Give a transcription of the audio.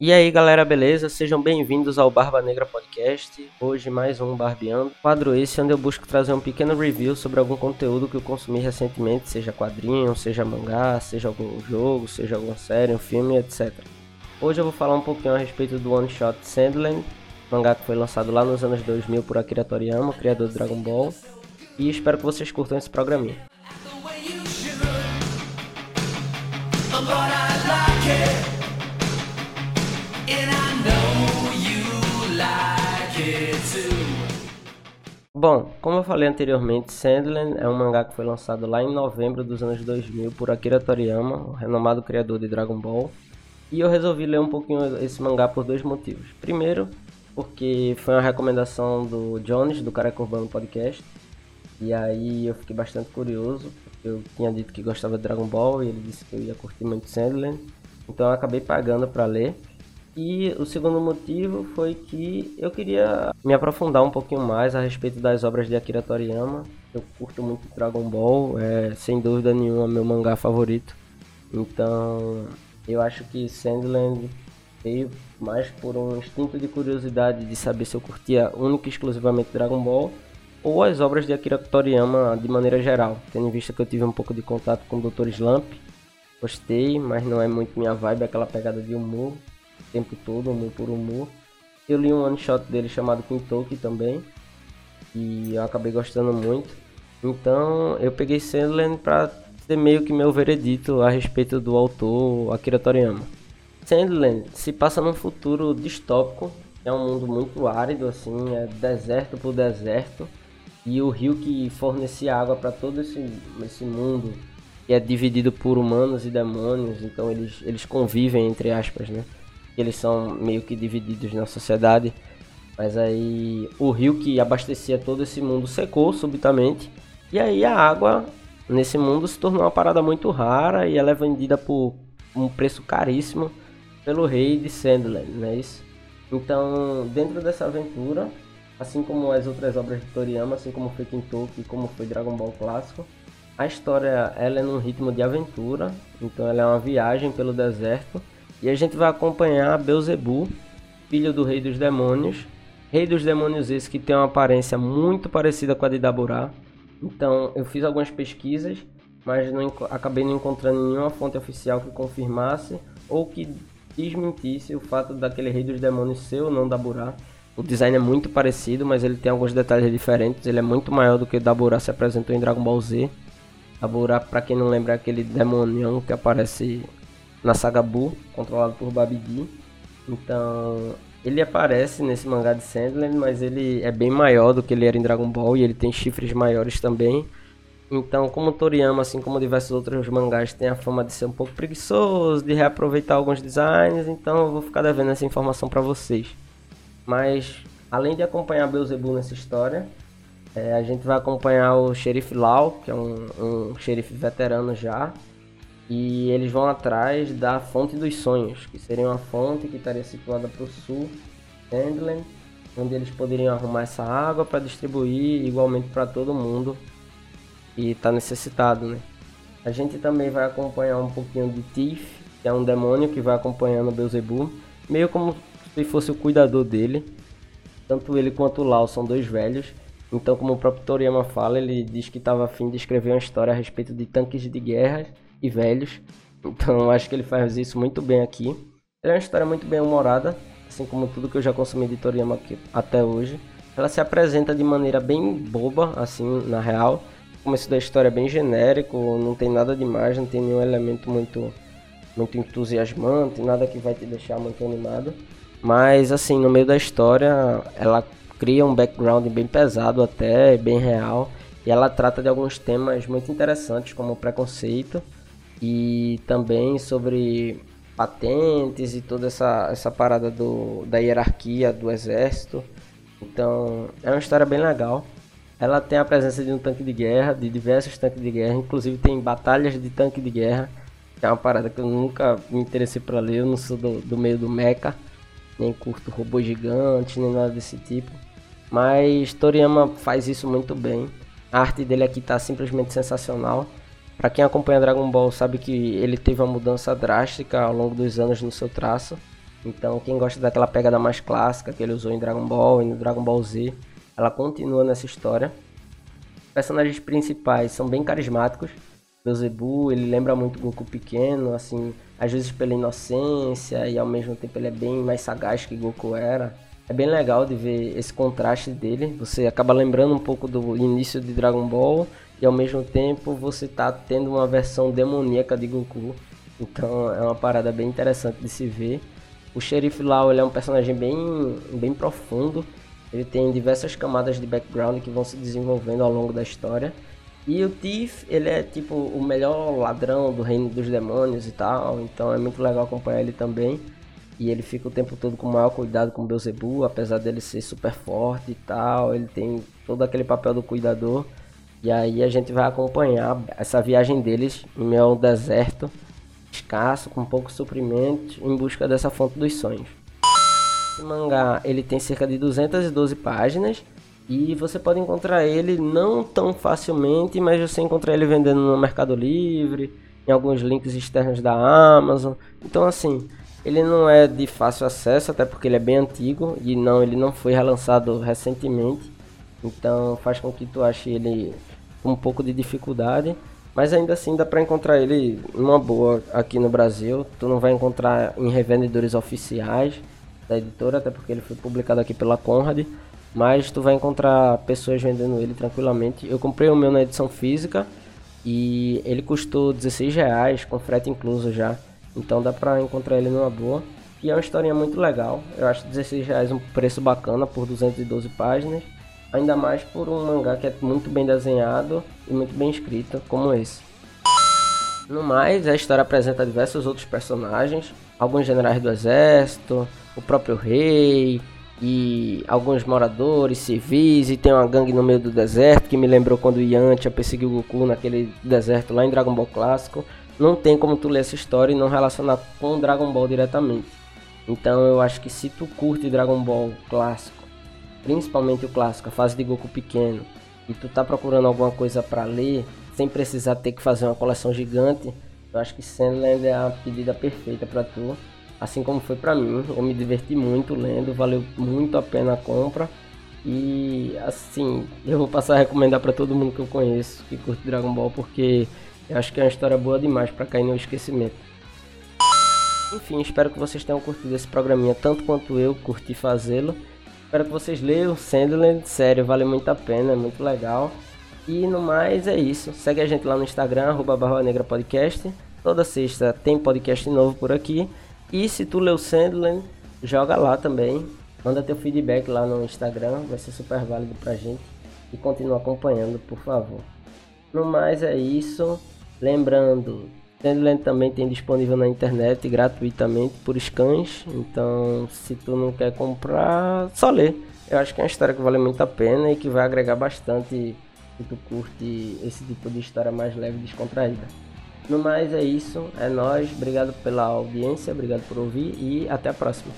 E aí galera, beleza? Sejam bem-vindos ao Barba Negra Podcast. Hoje mais um Barbeando. Quadro esse onde eu busco trazer um pequeno review sobre algum conteúdo que eu consumi recentemente, seja quadrinho, seja mangá, seja algum jogo, seja alguma série, um filme, etc. Hoje eu vou falar um pouquinho a respeito do One Shot Sandland, mangá que foi lançado lá nos anos 2000 por Akira Toriyama, criador do Dragon Ball. E espero que vocês curtam esse programinha. Bom, como eu falei anteriormente, Sandland é um mangá que foi lançado lá em novembro dos anos 2000 por Akira Toriyama, o renomado criador de Dragon Ball. E eu resolvi ler um pouquinho esse mangá por dois motivos. Primeiro, porque foi uma recomendação do Jones, do Careca Urbano Podcast. E aí eu fiquei bastante curioso, porque eu tinha dito que gostava de Dragon Ball e ele disse que eu ia curtir muito Sandland. Então eu acabei pagando para ler. E o segundo motivo foi que eu queria me aprofundar um pouquinho mais a respeito das obras de Akira Toriyama. Eu curto muito Dragon Ball, é sem dúvida nenhuma meu mangá favorito. Então, eu acho que Sandland veio mais por um instinto de curiosidade de saber se eu curtia única e exclusivamente Dragon Ball ou as obras de Akira Toriyama de maneira geral, tendo em vista que eu tive um pouco de contato com o Dr. Slump. Gostei, mas não é muito minha vibe, aquela pegada de humor tempo todo, humor por humor. Eu li um one shot dele chamado Kintoki também, e eu acabei gostando muito. Então eu peguei Sandland para ser meio que meu veredito a respeito do autor Akira Toriyama. Sandland se passa num futuro distópico, é um mundo muito árido, assim, é deserto por deserto, e o rio que fornece água para todo esse, esse mundo, que é dividido por humanos e demônios, então eles, eles convivem, entre aspas, né? Eles são meio que divididos na sociedade. Mas aí o rio que abastecia todo esse mundo secou subitamente. E aí a água nesse mundo se tornou uma parada muito rara e ela é vendida por um preço caríssimo pelo rei de Sandland, não é isso? Então, dentro dessa aventura, assim como as outras obras de Toriyama, assim como foi Kintoki como foi Dragon Ball clássico, a história ela é num ritmo de aventura, então ela é uma viagem pelo deserto e a gente vai acompanhar Beuzebu, filho do rei dos demônios. Rei dos demônios esse que tem uma aparência muito parecida com a de Daburá. Então eu fiz algumas pesquisas, mas não, acabei não encontrando nenhuma fonte oficial que confirmasse ou que desmentisse o fato daquele rei dos demônios ser ou não Daburá. O design é muito parecido, mas ele tem alguns detalhes diferentes. Ele é muito maior do que Daburá se apresentou em Dragon Ball Z. Daburá, para quem não lembra, é aquele demonião que aparece na saga Buu, controlado por Babidi. Então, ele aparece nesse mangá de Sandland, mas ele é bem maior do que ele era em Dragon Ball e ele tem chifres maiores também. Então, como Toriyama, assim como diversos outros mangás, tem a fama de ser um pouco preguiçoso, de reaproveitar alguns designs, então eu vou ficar devendo essa informação para vocês. Mas, além de acompanhar Beelzebub nessa história, é, a gente vai acompanhar o Xerife Lau, que é um, um xerife veterano já, e eles vão atrás da fonte dos sonhos, que seria uma fonte que estaria situada para o sul, Endland, onde eles poderiam arrumar essa água para distribuir igualmente para todo mundo que está necessitado, né? A gente também vai acompanhar um pouquinho de Thief, que é um demônio que vai acompanhando Beelzebub, meio como se fosse o cuidador dele. Tanto ele quanto o Lau são dois velhos, então como o próprio Toriyama fala, ele diz que estava afim de escrever uma história a respeito de tanques de guerra e velhos. Então acho que ele faz isso muito bem aqui. Ele é uma história muito bem humorada, assim como tudo que eu já consumi de Toriyama aqui, até hoje. Ela se apresenta de maneira bem boba, assim, na real. O começo da história é bem genérico, não tem nada demais, não tem nenhum elemento muito, muito entusiasmante, nada que vai te deixar muito animado. Mas, assim, no meio da história, ela cria um background bem pesado até, bem real. E ela trata de alguns temas muito interessantes, como preconceito e também sobre patentes e toda essa, essa parada do, da hierarquia do exército. Então é uma história bem legal. Ela tem a presença de um tanque de guerra, de diversos tanques de guerra, inclusive tem batalhas de tanque de guerra, é uma parada que eu nunca me interessei para ler, eu não sou do, do meio do mecha, nem curto robô gigante, nem nada desse tipo. Mas Toriyama faz isso muito bem. A arte dele aqui está simplesmente sensacional. Para quem acompanha Dragon Ball sabe que ele teve uma mudança drástica ao longo dos anos no seu traço. Então, quem gosta daquela pegada mais clássica que ele usou em Dragon Ball e no Dragon Ball Z, ela continua nessa história. Os personagens principais são bem carismáticos. Beelzebub, ele lembra muito Goku pequeno, assim, às vezes pela inocência e ao mesmo tempo ele é bem mais sagaz que Goku era. É bem legal de ver esse contraste dele. Você acaba lembrando um pouco do início de Dragon Ball e ao mesmo tempo você tá tendo uma versão demoníaca de Goku. Então é uma parada bem interessante de se ver. O Xerife Lau ele é um personagem bem, bem profundo. Ele tem diversas camadas de background que vão se desenvolvendo ao longo da história. E o Thief, ele é tipo o melhor ladrão do reino dos demônios e tal. Então é muito legal acompanhar ele também. E ele fica o tempo todo com o maior cuidado com o Beelzebub, apesar dele ser super forte e tal. Ele tem todo aquele papel do cuidador. E aí a gente vai acompanhar essa viagem deles em meio ao deserto escasso, com pouco suprimento, em busca dessa fonte dos sonhos. Esse mangá ele tem cerca de 212 páginas e você pode encontrar ele não tão facilmente, mas você encontra ele vendendo no Mercado Livre, em alguns links externos da Amazon. Então assim, ele não é de fácil acesso, até porque ele é bem antigo e não ele não foi relançado recentemente. Então faz com que tu ache ele com um pouco de dificuldade. Mas ainda assim dá para encontrar ele numa boa aqui no Brasil. Tu não vai encontrar em revendedores oficiais da editora, até porque ele foi publicado aqui pela Conrad. Mas tu vai encontrar pessoas vendendo ele tranquilamente. Eu comprei o meu na edição física e ele custou 16 reais com frete incluso já. Então dá pra encontrar ele numa boa. E é uma historinha muito legal. Eu acho 16 reais um preço bacana por 212 páginas. Ainda mais por um mangá que é muito bem desenhado e muito bem escrito, como esse. No mais, a história apresenta diversos outros personagens, alguns generais do exército, o próprio rei e alguns moradores civis e tem uma gangue no meio do deserto que me lembrou quando Yantia perseguiu Goku naquele deserto lá em Dragon Ball clássico. Não tem como tu ler essa história e não relacionar com Dragon Ball diretamente. Então eu acho que se tu curte Dragon Ball clássico principalmente o clássico, a fase de Goku pequeno, e tu tá procurando alguma coisa para ler, sem precisar ter que fazer uma coleção gigante, eu acho que Sandland é a pedida perfeita para tu. Assim como foi para mim, eu me diverti muito lendo, valeu muito a pena a compra. E assim, eu vou passar a recomendar para todo mundo que eu conheço que curte Dragon Ball, porque eu acho que é uma história boa demais para cair no esquecimento. Enfim, espero que vocês tenham curtido esse programinha tanto quanto eu curti fazê-lo. Espero que vocês leiam Sandland, sério, vale muito a pena, é muito legal. E no mais é isso. Segue a gente lá no Instagram, arroba Barra Negra Podcast. Toda sexta tem podcast novo por aqui. E se tu leu Sandland, joga lá também. Manda teu feedback lá no Instagram, vai ser super válido pra gente. E continua acompanhando, por favor. No mais é isso. Lembrando, Sandland também tem disponível na internet gratuitamente por scans. Então, se tu não quer comprar, só lê. Eu acho que é uma história que vale muito a pena e que vai agregar bastante se tu curte esse tipo de história mais leve e descontraída. No mais é isso, é nós. Obrigado pela audiência, obrigado por ouvir e até a próxima.